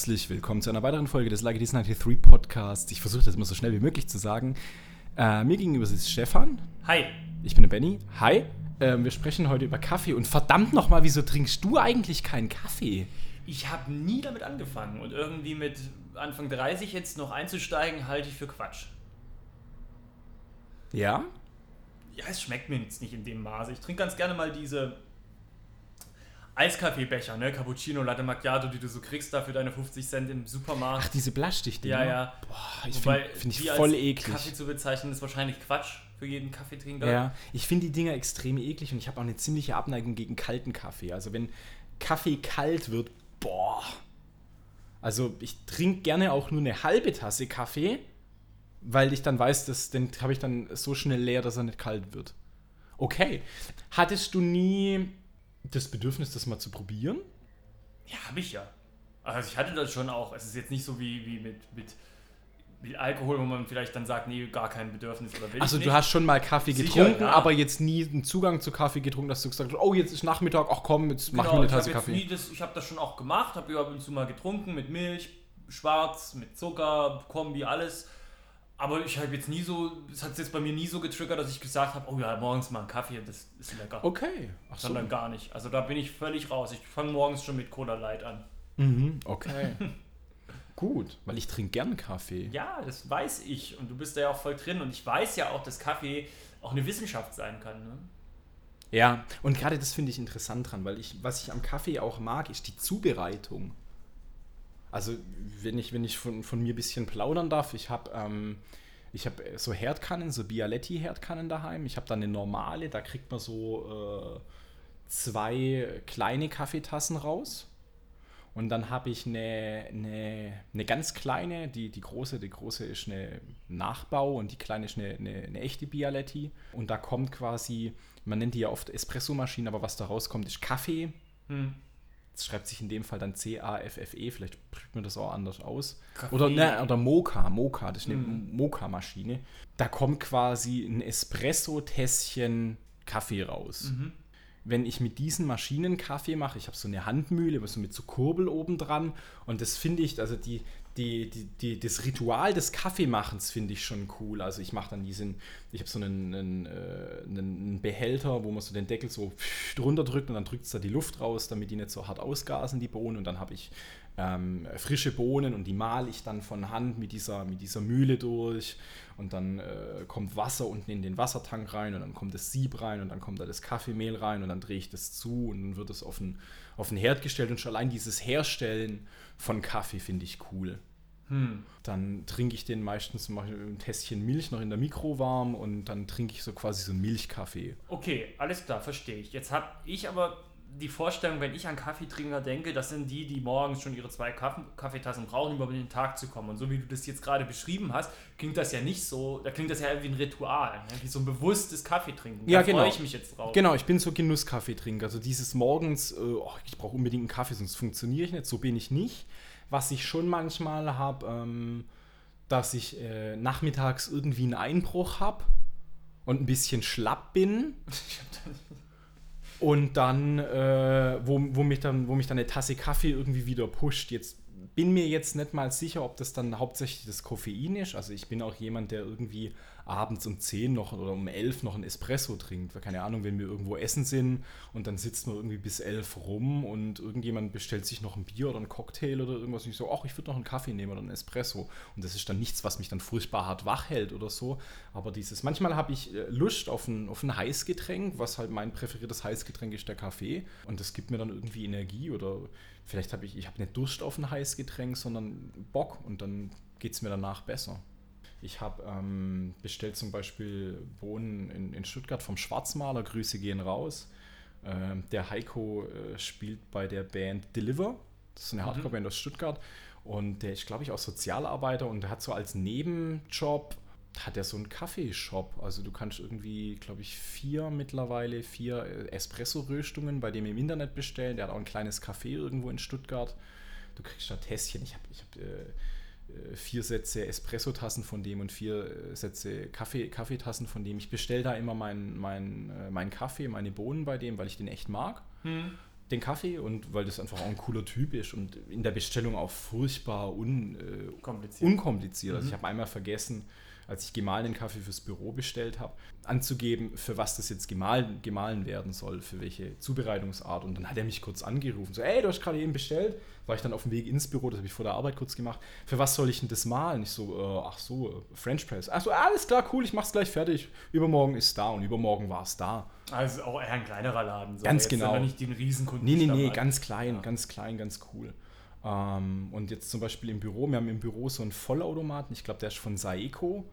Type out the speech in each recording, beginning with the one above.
Herzlich willkommen zu einer weiteren Folge des Like This 93 Podcasts. Ich versuche das immer so schnell wie möglich zu sagen. Äh, mir gegenüber sitzt Stefan. Hi. Ich bin der Benny. Hi. Ähm, wir sprechen heute über Kaffee und verdammt nochmal, wieso trinkst du eigentlich keinen Kaffee? Ich habe nie damit angefangen und irgendwie mit Anfang 30 jetzt noch einzusteigen, halte ich für Quatsch. Ja? Ja, es schmeckt mir jetzt nicht in dem Maße. Ich trinke ganz gerne mal diese Eiskaffeebecher, ne? Cappuccino, Latte Macchiato, die du so kriegst da für deine 50 Cent im Supermarkt. Ach, diese Plastikdinger? Ja, ja. Boah, ich finde find ich voll eklig. Kaffee zu bezeichnen, ist wahrscheinlich Quatsch für jeden Kaffeetrinker. Ja, ich finde die Dinger extrem eklig und ich habe auch eine ziemliche Abneigung gegen kalten Kaffee. Also wenn Kaffee kalt wird, boah. Also ich trinke gerne auch nur eine halbe Tasse Kaffee, weil ich dann weiß, dass den habe ich dann so schnell leer, dass er nicht kalt wird. Okay. Hattest du nie das Bedürfnis, das mal zu probieren? Ja, habe ich ja. Also ich hatte das schon auch. Es ist jetzt nicht so wie, wie mit, mit, mit Alkohol, wo man vielleicht dann sagt, nee, gar kein Bedürfnis oder will Also du hast schon mal Kaffee Sicher, getrunken, ja. aber jetzt nie einen Zugang zu Kaffee getrunken, dass du gesagt hast, oh, jetzt ist Nachmittag, ach komm, jetzt genau, mach mir eine Tasse Kaffee. Das, ich habe das schon auch gemacht, habe ab und zu mal getrunken mit Milch, schwarz, mit Zucker, Kombi, alles. Aber ich habe jetzt nie so, es hat jetzt bei mir nie so getriggert, dass ich gesagt habe, oh ja, morgens mal einen Kaffee, das ist lecker. Okay. Ach so. Sondern gar nicht. Also da bin ich völlig raus. Ich fange morgens schon mit Cola Light an. Mhm, okay. Gut, weil ich trinke gern Kaffee. Ja, das weiß ich. Und du bist da ja auch voll drin. Und ich weiß ja auch, dass Kaffee auch eine Wissenschaft sein kann. Ne? Ja, und gerade das finde ich interessant dran, weil ich, was ich am Kaffee auch mag, ist die Zubereitung. Also, wenn ich, wenn ich von, von mir ein bisschen plaudern darf, ich habe ähm, hab so Herdkannen, so Bialetti-Herdkannen daheim. Ich habe da eine normale, da kriegt man so äh, zwei kleine Kaffeetassen raus. Und dann habe ich eine, eine, eine ganz kleine, die, die große, die große ist eine Nachbau und die kleine ist eine, eine, eine echte Bialetti. Und da kommt quasi, man nennt die ja oft Espressomaschine, aber was da rauskommt, ist Kaffee. Hm das schreibt sich in dem Fall dann C-A-F-F-E, vielleicht spricht man das auch anders aus. Kaffee. Oder, ne, oder Moka, Moka, das ist eine mm. Moka-Maschine. Da kommt quasi ein Espresso-Tässchen Kaffee raus. Mhm. Wenn ich mit diesen Maschinen Kaffee mache, ich habe so eine Handmühle, so mit so Kurbel oben dran und das finde ich, also die, die, die, die, das Ritual des Kaffeemachens finde ich schon cool. Also ich mache dann diesen, ich habe so einen, einen, äh, einen, Behälter, wo man so den Deckel so drunter drückt und dann drückt es da die Luft raus, damit die nicht so hart ausgasen, die Bohnen. Und dann habe ich ähm, frische Bohnen und die male ich dann von Hand mit dieser, mit dieser Mühle durch. Und dann äh, kommt Wasser unten in den Wassertank rein und dann kommt das Sieb rein und dann kommt da das Kaffeemehl rein und dann drehe ich das zu und dann wird es auf den, auf den Herd gestellt. Und schon allein dieses Herstellen von Kaffee finde ich cool. Hm. Dann trinke ich den meistens mache ein Tässchen Milch noch in der Mikro warm und dann trinke ich so quasi so einen Milchkaffee. Okay, alles klar, verstehe ich. Jetzt habe ich aber die Vorstellung, wenn ich an Kaffeetrinker denke, das sind die, die morgens schon ihre zwei Kaffee Kaffeetassen brauchen, um über den Tag zu kommen. Und so wie du das jetzt gerade beschrieben hast, klingt das ja nicht so, da klingt das ja wie ein Ritual, ne? wie so ein bewusstes Kaffeetrinken. Da ja, genau. freue ich mich jetzt drauf. Genau, ich bin so Genusskaffeetrinker. Also dieses morgens, äh, oh, ich brauche unbedingt einen Kaffee, sonst funktioniere ich nicht. So bin ich nicht. Was ich schon manchmal habe, ähm, dass ich äh, nachmittags irgendwie einen Einbruch habe und ein bisschen schlapp bin. und dann, äh, wo, wo, mich dann, wo mich dann eine Tasse Kaffee irgendwie wieder pusht. Jetzt bin mir jetzt nicht mal sicher, ob das dann hauptsächlich das Koffein ist. Also ich bin auch jemand, der irgendwie abends um 10 noch oder um 11 noch ein Espresso trinkt. Weil keine Ahnung, wenn wir irgendwo essen sind und dann sitzt man irgendwie bis 11 rum und irgendjemand bestellt sich noch ein Bier oder ein Cocktail oder irgendwas und ich so, ach, ich würde noch einen Kaffee nehmen oder einen Espresso. Und das ist dann nichts, was mich dann furchtbar hart wach hält oder so. Aber dieses, manchmal habe ich äh, Lust auf ein, auf ein Heißgetränk, was halt mein präferiertes Heißgetränk ist, der Kaffee. Und das gibt mir dann irgendwie Energie oder vielleicht habe ich, ich habe nicht Durst auf ein Heißgetränk, sondern Bock und dann geht es mir danach besser. Ich habe ähm, bestellt zum Beispiel Bohnen in, in, Stuttgart vom Schwarzmaler. Grüße gehen raus. Ähm, der Heiko äh, spielt bei der Band Deliver. Das ist eine mhm. Hardcore-Band aus Stuttgart. Und der ist, glaube ich, auch Sozialarbeiter und der hat so als Nebenjob hat er so einen Kaffeeshop. Also du kannst irgendwie, glaube ich, vier mittlerweile, vier äh, Espresso-Röstungen bei dem im Internet bestellen. Der hat auch ein kleines Café irgendwo in Stuttgart. Du kriegst da Tässchen. Ich habe ich hab, äh, äh, vier Sätze Espresso-Tassen von dem und vier äh, Sätze Kaffee, Kaffeetassen von dem. Ich bestelle da immer meinen mein, äh, mein Kaffee, meine Bohnen bei dem, weil ich den echt mag. Hm. den Kaffee und weil das einfach auch ein cooler Typ ist und in der Bestellung auch furchtbar un, äh, Kompliziert. unkompliziert. Also Mhm. ich habe einmal vergessen, als ich gemahlenen Kaffee fürs Büro bestellt habe, anzugeben, für was das jetzt gemahlen, gemahlen werden soll, für welche Zubereitungsart. Und dann hat er mich kurz angerufen, so, ey, du hast gerade eben bestellt. War ich dann auf dem Weg ins Büro, das habe ich vor der Arbeit kurz gemacht. Für was soll ich denn das malen? Ich so, äh, ach so, äh, French Press. Ach so, alles klar, cool, ich mach's gleich fertig. Übermorgen ist da und übermorgen war es da. Also auch eher ein kleinerer Laden. So. Ganz Jetzt genau. nicht den Riesenkunden. Nee, nee, nee, ganz klein, Ja. ganz klein, ganz cool. Ähm, und jetzt zum Beispiel im Büro, wir haben im Büro so einen Vollautomaten, ich glaube, der ist von Saeco,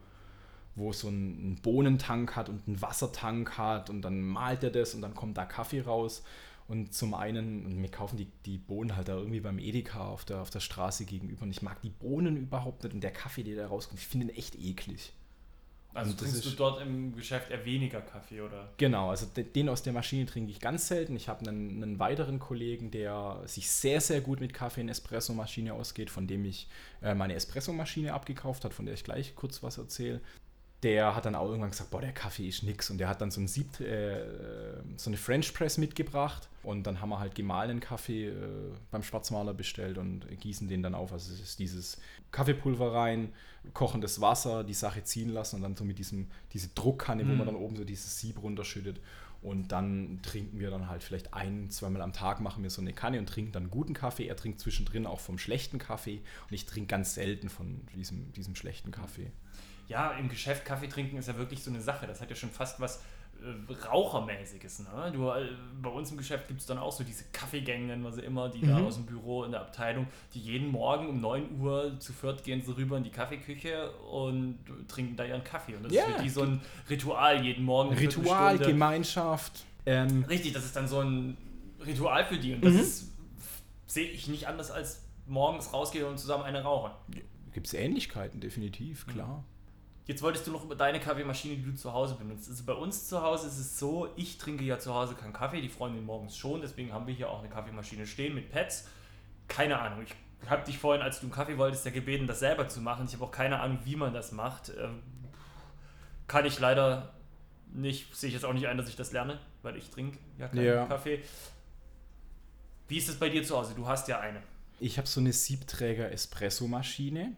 wo so ein, einen Bohnentank hat und einen Wassertank hat und dann malt er das und dann kommt da Kaffee raus. Und zum einen, und wir kaufen die, die Bohnen halt da irgendwie beim Edeka auf der, auf der Straße gegenüber. Und ich mag die Bohnen überhaupt nicht und der Kaffee, der da rauskommt, ich finde den echt eklig. Also Und trinkst du dort im Geschäft eher weniger Kaffee, oder? Genau, also de- den aus der Maschine trinke ich ganz selten. Ich habe einen, einen weiteren Kollegen, der sich sehr, sehr gut mit Kaffee in Espressomaschine ausgeht, von dem ich äh, meine Espressomaschine abgekauft hat, von der ich gleich kurz was erzähle. Der hat dann auch irgendwann gesagt, boah, der Kaffee ist nix. Und der hat dann so, ein Sieb, äh, so eine French Press mitgebracht. Und dann haben wir halt gemahlenen Kaffee äh, beim Schwarzmaler bestellt und gießen den dann auf. Also es ist dieses Kaffeepulver rein, kochendes Wasser, die Sache ziehen lassen und dann so mit diesem, diese Druckkanne, wo Mhm. man dann oben so dieses Sieb runterschüttet. Und dann trinken wir dann halt vielleicht ein, zweimal am Tag machen wir so eine Kanne und trinken dann guten Kaffee. Er trinkt zwischendrin auch vom schlechten Kaffee und ich trinke ganz selten von diesem, diesem schlechten Kaffee. Ja, im Geschäft Kaffee trinken ist ja wirklich so eine Sache. Das hat ja schon fast was Rauchermäßiges. Ne? Du, äh, bei uns im Geschäft gibt es dann auch so diese Kaffeegänge, nennen wir sie immer, die da Mhm. aus dem Büro in der Abteilung, die jeden Morgen um 9 Uhr zu viert gehen sie rüber in die Kaffeeküche und trinken da ihren Kaffee. Und das Ja. ist für die so ein Ritual jeden Morgen. Ritual. Gemeinschaft. Ähm, Richtig, das ist dann so ein Ritual für die. Und Mhm. das ist- sehe ich nicht anders als morgens rausgehen und zusammen eine rauchen. Gibt es Ähnlichkeiten, definitiv, klar. Jetzt wolltest du noch über deine Kaffeemaschine, die du zu Hause benutzt. Also bei uns zu Hause ist es so, ich trinke ja zu Hause keinen Kaffee, die Freundin morgens schon, deswegen haben wir hier auch eine Kaffeemaschine stehen mit Pads. Keine Ahnung, ich habe dich vorhin, als du einen Kaffee wolltest, ja gebeten, das selber zu machen. Ich habe auch keine Ahnung, wie man das macht. Ähm, Kann ich leider nicht, sehe ich jetzt auch nicht ein, dass ich das lerne, weil ich trinke ja keinen Ja. Kaffee. Wie ist es bei dir zu Hause? Du hast ja eine. Ich habe so eine Siebträger-Espresso-Maschine,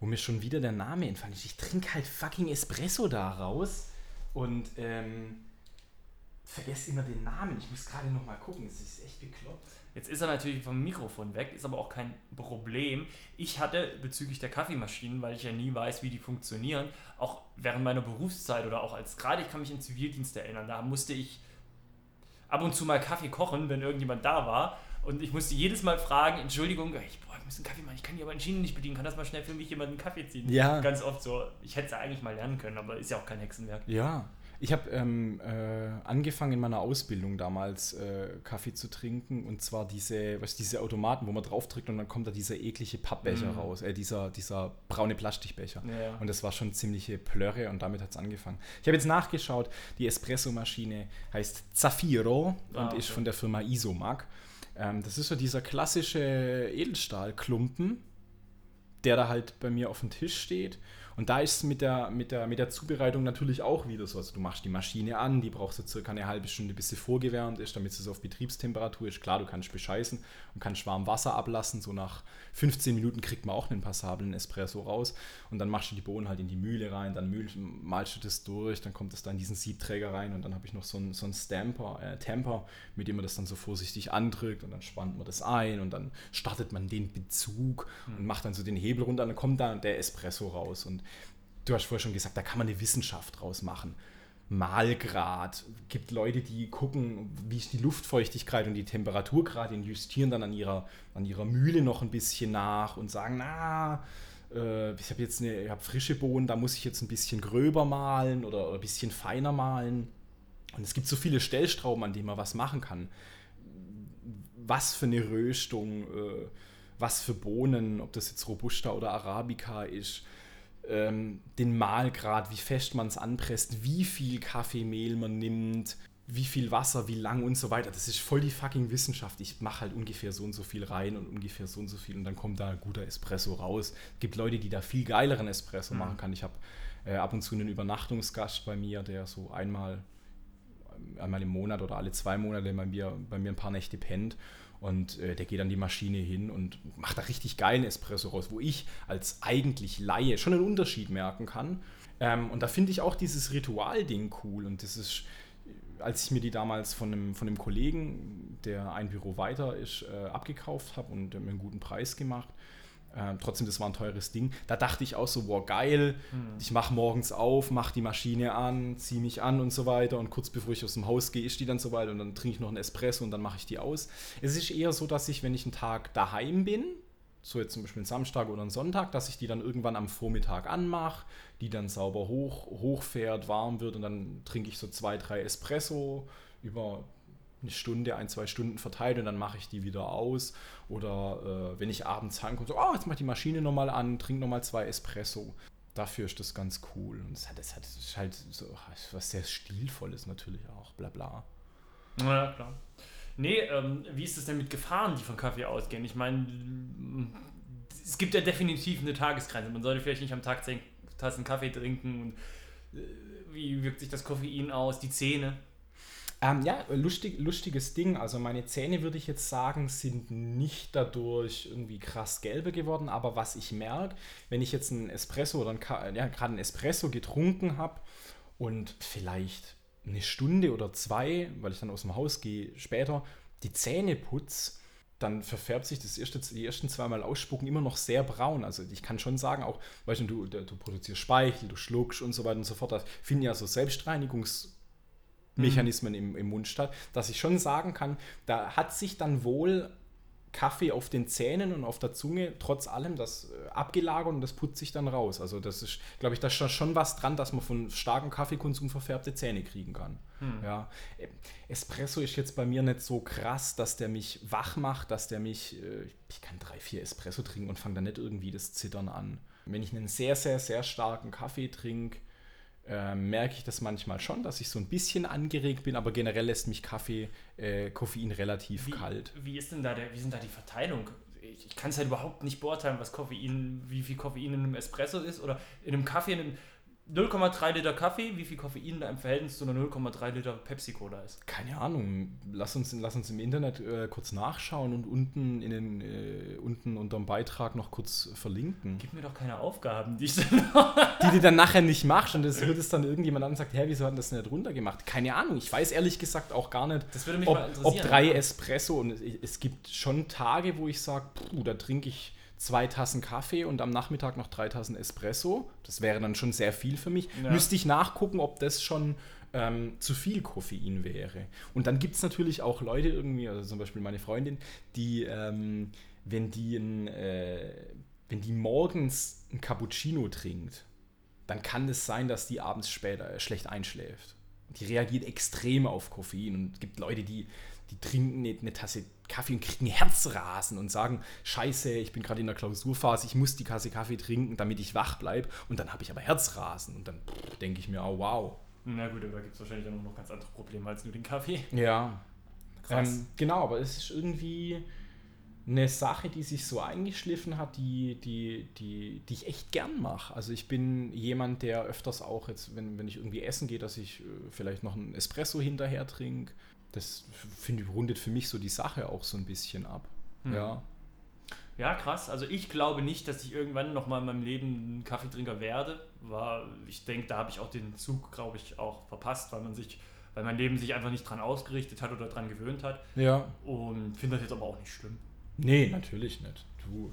wo mir schon wieder der Name entfallen ist. Ich trinke halt fucking Espresso da raus und ähm, vergesse immer den Namen. Ich muss gerade noch mal gucken. Es ist echt bekloppt. Jetzt ist er natürlich vom Mikrofon weg, ist aber auch kein Problem. Ich hatte bezüglich der Kaffeemaschinen, weil ich ja nie weiß, wie die funktionieren, auch während meiner Berufszeit oder auch als gerade, ich kann mich in Zivildienst erinnern, da musste ich ab und zu mal Kaffee kochen, wenn irgendjemand da war. Und ich musste jedes Mal fragen, Entschuldigung, ich, ich muss einen Kaffee machen, ich kann die aber Schienen nicht bedienen, kann das mal schnell für mich jemand einen Kaffee ziehen? Ja. Ganz oft so, ich hätte es ja eigentlich mal lernen können, aber ist ja auch kein Hexenwerk. Ja, ich habe ähm, äh, angefangen in meiner Ausbildung damals äh, Kaffee zu trinken und zwar diese, was diese Automaten, wo man draufdrückt und dann kommt da dieser eklige Pappbecher Mhm. raus, äh, dieser, dieser braune Plastikbecher. Ja. Und das war schon ziemliche Plörre und damit hat es angefangen. Ich habe jetzt nachgeschaut, die Espresso-Maschine heißt Zafiro Ah, und ist okay. von der Firma Isomag. Ähm, das ist so dieser klassische Edelstahlklumpen, der da halt bei mir auf dem Tisch steht. Und da ist es mit der, mit, der, mit der Zubereitung natürlich auch wieder so. Also du machst die Maschine an, die brauchst du circa eine halbe Stunde, bis sie vorgewärmt ist, damit sie auf Betriebstemperatur ist. Klar, du kannst bescheißen und kannst warm Wasser ablassen. So nach 15 Minuten kriegt man auch einen passablen Espresso raus. Und dann machst du die Bohnen halt in die Mühle rein, dann mühl, malst du das durch, dann kommt das da in diesen Siebträger rein und dann habe ich noch so einen, so einen Stamper, äh, Tamper, mit dem man das dann so vorsichtig andrückt und dann spannt man das ein und dann startet man den Bezug und macht dann so den Hebel runter und dann kommt da der Espresso raus. Und du hast vorher schon gesagt, da kann man eine Wissenschaft draus machen. Malgrad. Gibt Leute, die gucken, wie ist die Luftfeuchtigkeit und die Temperatur gerade und justieren dann an ihrer, an ihrer Mühle noch ein bisschen nach und sagen, na, äh, ich habe jetzt eine, ich hab frische Bohnen, da muss ich jetzt ein bisschen gröber malen oder, oder ein bisschen feiner malen. Und es gibt so viele Stellstrauben, an denen man was machen kann. Was für eine Röstung, äh, was für Bohnen, ob das jetzt Robusta oder Arabica ist, ähm, den Mahlgrad, wie fest man es anpresst, wie viel Kaffeemehl man nimmt, wie viel Wasser, wie lang und so weiter. Das ist voll die fucking Wissenschaft. Ich mache halt ungefähr so und so viel rein und ungefähr so und so viel und dann kommt da ein guter Espresso raus. Es gibt Leute, die da viel geileren Espresso Mhm. machen kann. Ich habe äh, ab und zu einen Übernachtungsgast bei mir, der so einmal einmal im Monat oder alle zwei Monate bei mir, bei mir ein paar Nächte pennt. Und äh, der geht an die Maschine hin und macht da richtig geilen Espresso raus, wo ich als eigentlich Laie schon einen Unterschied merken kann. Ähm, und da finde ich auch dieses Ritualding cool. Und das ist, als ich mir die damals von einem, von einem Kollegen, der ein Büro weiter ist, äh, abgekauft habe und mir einen guten Preis gemacht, äh, trotzdem, das war ein teures Ding. Da dachte ich auch so, wow, geil, mhm. ich mache morgens auf, mache die Maschine an, ziehe mich an und so weiter. Und kurz bevor ich aus dem Haus gehe, ist die dann so weit und dann trinke ich noch einen Espresso und dann mache ich die aus. Es ist eher so, dass ich, wenn ich einen Tag daheim bin, so jetzt zum Beispiel einen Samstag oder einen Sonntag, dass ich die dann irgendwann am Vormittag anmache, die dann sauber hoch, hochfährt, warm wird und dann trinke ich so zwei, drei Espresso über eine Stunde, ein, zwei Stunden verteilt und dann mache ich die wieder aus. Oder äh, wenn ich abends heimkomme, so, oh, jetzt mach die Maschine nochmal an, trink nochmal zwei Espresso. Dafür ist das ganz cool. Und es hat, es hat es ist halt so was sehr Stilvolles natürlich auch, bla bla. Ja, klar. Nee, ähm, wie ist es denn mit Gefahren, die von Kaffee ausgehen? Ich meine, es gibt ja definitiv eine Tagesgrenze. Man sollte vielleicht nicht am Tag zehn Tassen Kaffee trinken. Und, äh, wie wirkt sich das Koffein aus? Die Zähne? Ähm, ja, lustig, lustiges Ding. Also meine Zähne, würde ich jetzt sagen, sind nicht dadurch irgendwie krass gelbe geworden. Aber was ich merke, wenn ich jetzt einen Espresso oder ein, ja, gerade einen Espresso getrunken habe und vielleicht eine Stunde oder zwei, weil ich dann aus dem Haus gehe, später die Zähne putze, dann verfärbt sich das erste, die ersten zweimal ausspucken immer noch sehr braun. Also ich kann schon sagen, auch, weißt du, du, du produzierst Speichel, du schluckst und so weiter und so fort. Da finden ja so Selbstreinigungs- Mechanismen im, im Mund statt, dass ich schon sagen kann, da hat sich dann wohl Kaffee auf den Zähnen und auf der Zunge trotz allem das äh, abgelagert und das putzt sich dann raus. Also das ist, glaube ich, da ist schon was dran, dass man von starkem Kaffeekonsum verfärbte Zähne kriegen kann. Hm. Ja. Espresso ist jetzt bei mir nicht so krass, dass der mich wach macht, dass der mich, äh, ich kann drei, vier Espresso trinken und fange dann nicht irgendwie das Zittern an. Wenn ich einen sehr, sehr, sehr starken Kaffee trinke, äh, merke ich das manchmal schon, dass ich so ein bisschen angeregt bin, aber generell lässt mich Kaffee, äh, Koffein relativ wie, kalt. Wie ist denn da der, wie sind da die Verteilung? Ich, ich kann es halt überhaupt nicht beurteilen, was Koffein, wie viel Koffein in einem Espresso ist oder in einem Kaffee, in einem 0,3 Liter Kaffee, wie viel Koffein da im Verhältnis zu einer 0,3 Liter Pepsi-Cola ist? Keine Ahnung. Lass uns, lass uns im Internet äh, kurz nachschauen und unten, in den, äh, unten unter dem Beitrag noch kurz verlinken. Gib mir doch keine Aufgaben, die ich dann Die du dann nachher nicht machst und das hört es dann irgendjemand an und sagt, hä, wieso hat das nicht runtergemacht? Keine Ahnung. Ich weiß ehrlich gesagt auch gar nicht, ob, ob drei Espresso und es, es gibt schon Tage, wo ich sage, da trinke ich zwei Tassen Kaffee und am Nachmittag noch drei Tassen Espresso. Das wäre dann schon sehr viel für mich. Ja. Müsste ich nachgucken, ob das schon ähm, zu viel Koffein wäre. Und dann gibt es natürlich auch Leute irgendwie, also zum Beispiel meine Freundin, die, ähm, wenn, die ein, äh, wenn die morgens ein Cappuccino trinkt, dann kann es sein, dass die abends später äh, schlecht einschläft. Die reagiert extrem auf Koffein und es gibt Leute, die die trinken eine, eine Tasse Kaffee und kriegen Herzrasen und sagen, scheiße, ich bin gerade in der Klausurphase, ich muss die Tasse Kaffee trinken, damit ich wach bleibe. Und dann habe ich aber Herzrasen. Und dann denke ich mir, oh wow. Na gut, aber da gibt es wahrscheinlich auch noch ganz andere Probleme als nur den Kaffee. Ja. Ähm, genau, aber es ist irgendwie eine Sache, die sich so eingeschliffen hat, die, die, die, die ich echt gern mache. Also ich bin jemand, der öfters auch jetzt, wenn, wenn ich irgendwie essen gehe, dass ich äh, vielleicht noch einen Espresso hinterher trinke das finde ich rundet für mich so die Sache auch so ein bisschen ab. Hm. Ja. Ja, krass. Also ich glaube nicht, dass ich irgendwann nochmal in meinem Leben ein Kaffeetrinker werde. War, ich denke, da habe ich auch den Zug, glaube ich, auch verpasst, weil man sich, weil mein Leben sich einfach nicht dran ausgerichtet hat oder dran gewöhnt hat. Ja. Und finde das jetzt aber auch nicht schlimm. Nee, natürlich nicht. Du.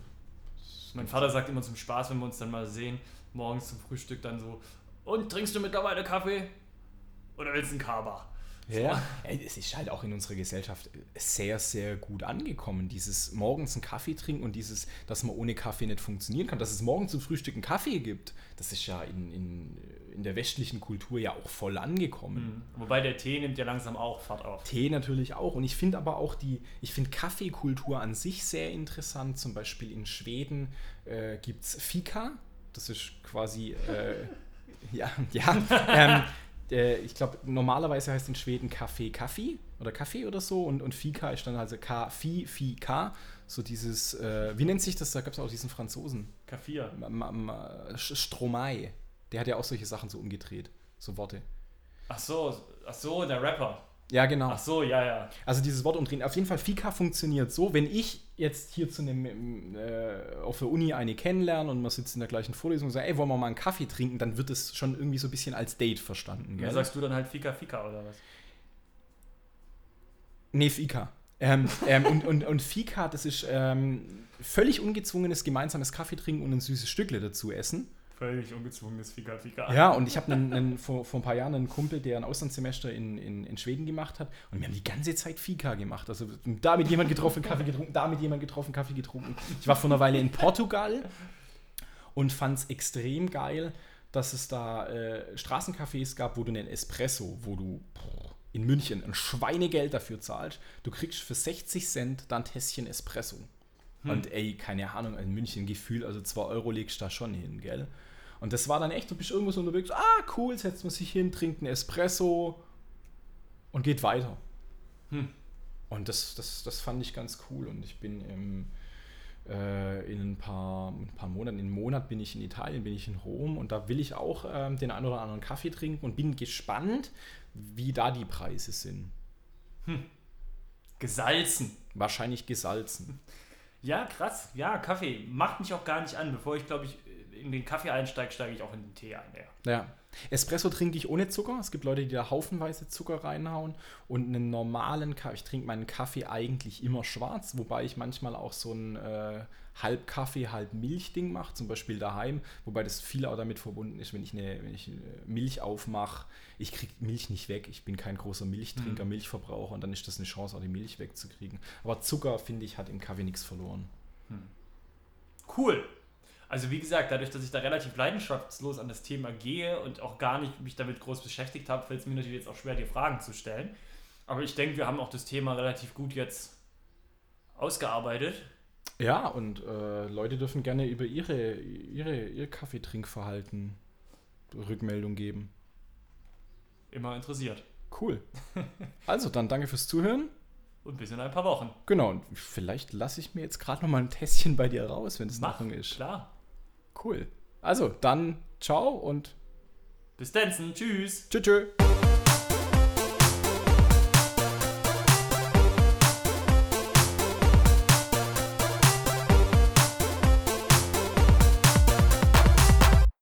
Mein Vater sagt immer zum Spaß, wenn wir uns dann mal sehen, morgens zum Frühstück dann so, und trinkst du mittlerweile Kaffee? Oder willst du einen Kaba? Ja, es ist halt auch in unserer Gesellschaft sehr, sehr gut angekommen. Dieses morgens einen Kaffee trinken und dieses, dass man ohne Kaffee nicht funktionieren kann. Dass es morgens zum Frühstück einen Kaffee gibt, das ist ja in, in, in der westlichen Kultur ja auch voll angekommen. Mhm. Wobei der Tee nimmt ja langsam auch Fahrt auf. Tee natürlich auch. Und ich finde aber auch die, ich finde Kaffeekultur an sich sehr interessant. Zum Beispiel in Schweden äh, gibt es Fika. Das ist quasi, äh, ja, ja. Ähm, äh, ich glaube, normalerweise heißt in Schweden Kaffee Kaffee oder Kaffee oder so und, und Fika ist dann also K, Fi, Fi, K. So dieses, äh, wie nennt sich das? Da gab es auch diesen Franzosen. Kaffee. Stromae. Der hat ja auch solche Sachen so umgedreht, so Worte. Ach so, Ach so, der Rapper. Ja, genau. Ach so, ja, ja. Also dieses Wort umdrehen. Auf jeden Fall, Fika funktioniert so, wenn ich jetzt hier zu einem, äh, auf der Uni eine kennenlerne und man sitzt in der gleichen Vorlesung und sagt, ey, wollen wir mal einen Kaffee trinken, dann wird es schon irgendwie so ein bisschen als Date verstanden. Ja, Gell? sagst du dann halt Fika Fika oder was? Nee, Fika. Ähm, ähm, und, und, und Fika, das ist ähm, völlig ungezwungenes gemeinsames Kaffee trinken und ein süßes Stückle dazu essen. Völlig ungezwungenes Fika Fika. Ja, und ich habe einen, vor, vor ein paar Jahren einen Kumpel, der ein Auslandssemester in, in, in Schweden gemacht hat. Und wir haben die ganze Zeit Fika gemacht. Also da mit jemand getroffen, Kaffee getrunken, da mit jemand getroffen, Kaffee getrunken. Ich war vor einer Weile in Portugal und fand es extrem geil, dass es da äh, Straßencafés gab, wo du einen Espresso, wo du in München ein Schweinegeld dafür zahlst. Du kriegst für 60 Cent dann Tässchen Espresso. Und ey, keine Ahnung, in München Gefühl, also 2 Euro legst du da schon hin, gell? Und das war dann echt, du bist irgendwo so unterwegs, ah, cool, setzt man sich hin, trinkt einen Espresso und geht weiter. Hm. Und das, das, das fand ich ganz cool. Und ich bin im, äh, in ein paar, ein paar Monaten, in einem Monat bin ich in Italien, bin ich in Rom und da will ich auch ähm, den einen oder anderen Kaffee trinken und bin gespannt, wie da die Preise sind. Gesalzen. Wahrscheinlich gesalzen. Ja, krass. Ja, Kaffee. Macht mich auch gar nicht an. Bevor ich, glaube ich, in den Kaffee einsteige, steige ich auch in den Tee ein. Ja. Ja. Espresso trinke ich ohne Zucker. Es gibt Leute, die da haufenweise Zucker reinhauen. Und einen normalen Kaffee, ich trinke meinen Kaffee eigentlich immer schwarz, wobei ich manchmal auch so ein äh, halb Kaffee, halb Milch-Ding mache, zum Beispiel daheim. Wobei das viel auch damit verbunden ist, wenn ich, eine, wenn ich äh, Milch aufmache. Ich kriege Milch nicht weg. Ich bin kein großer Milchtrinker, Milchverbraucher und dann ist das eine Chance, auch die Milch wegzukriegen. Aber Zucker, finde ich, hat im Kaffee nichts verloren. Cool. Also wie gesagt, dadurch, dass ich da relativ leidenschaftslos an das Thema gehe und auch gar nicht mich damit groß beschäftigt habe, fällt es mir natürlich jetzt auch schwer, dir Fragen zu stellen. Aber ich denke, wir haben auch das Thema relativ gut jetzt ausgearbeitet. Ja, und äh, Leute dürfen gerne über ihre, ihre, ihr Kaffeetrinkverhalten Rückmeldung geben. Immer interessiert. Cool. Also, dann danke fürs Zuhören. Und bis in ein paar Wochen. Genau, und vielleicht lasse ich mir jetzt gerade noch mal ein Tässchen bei dir raus, wenn es in Ordnung ist. klar. Cool. Also, dann ciao und Bis dann. Tschüss. tschüss. tschüss.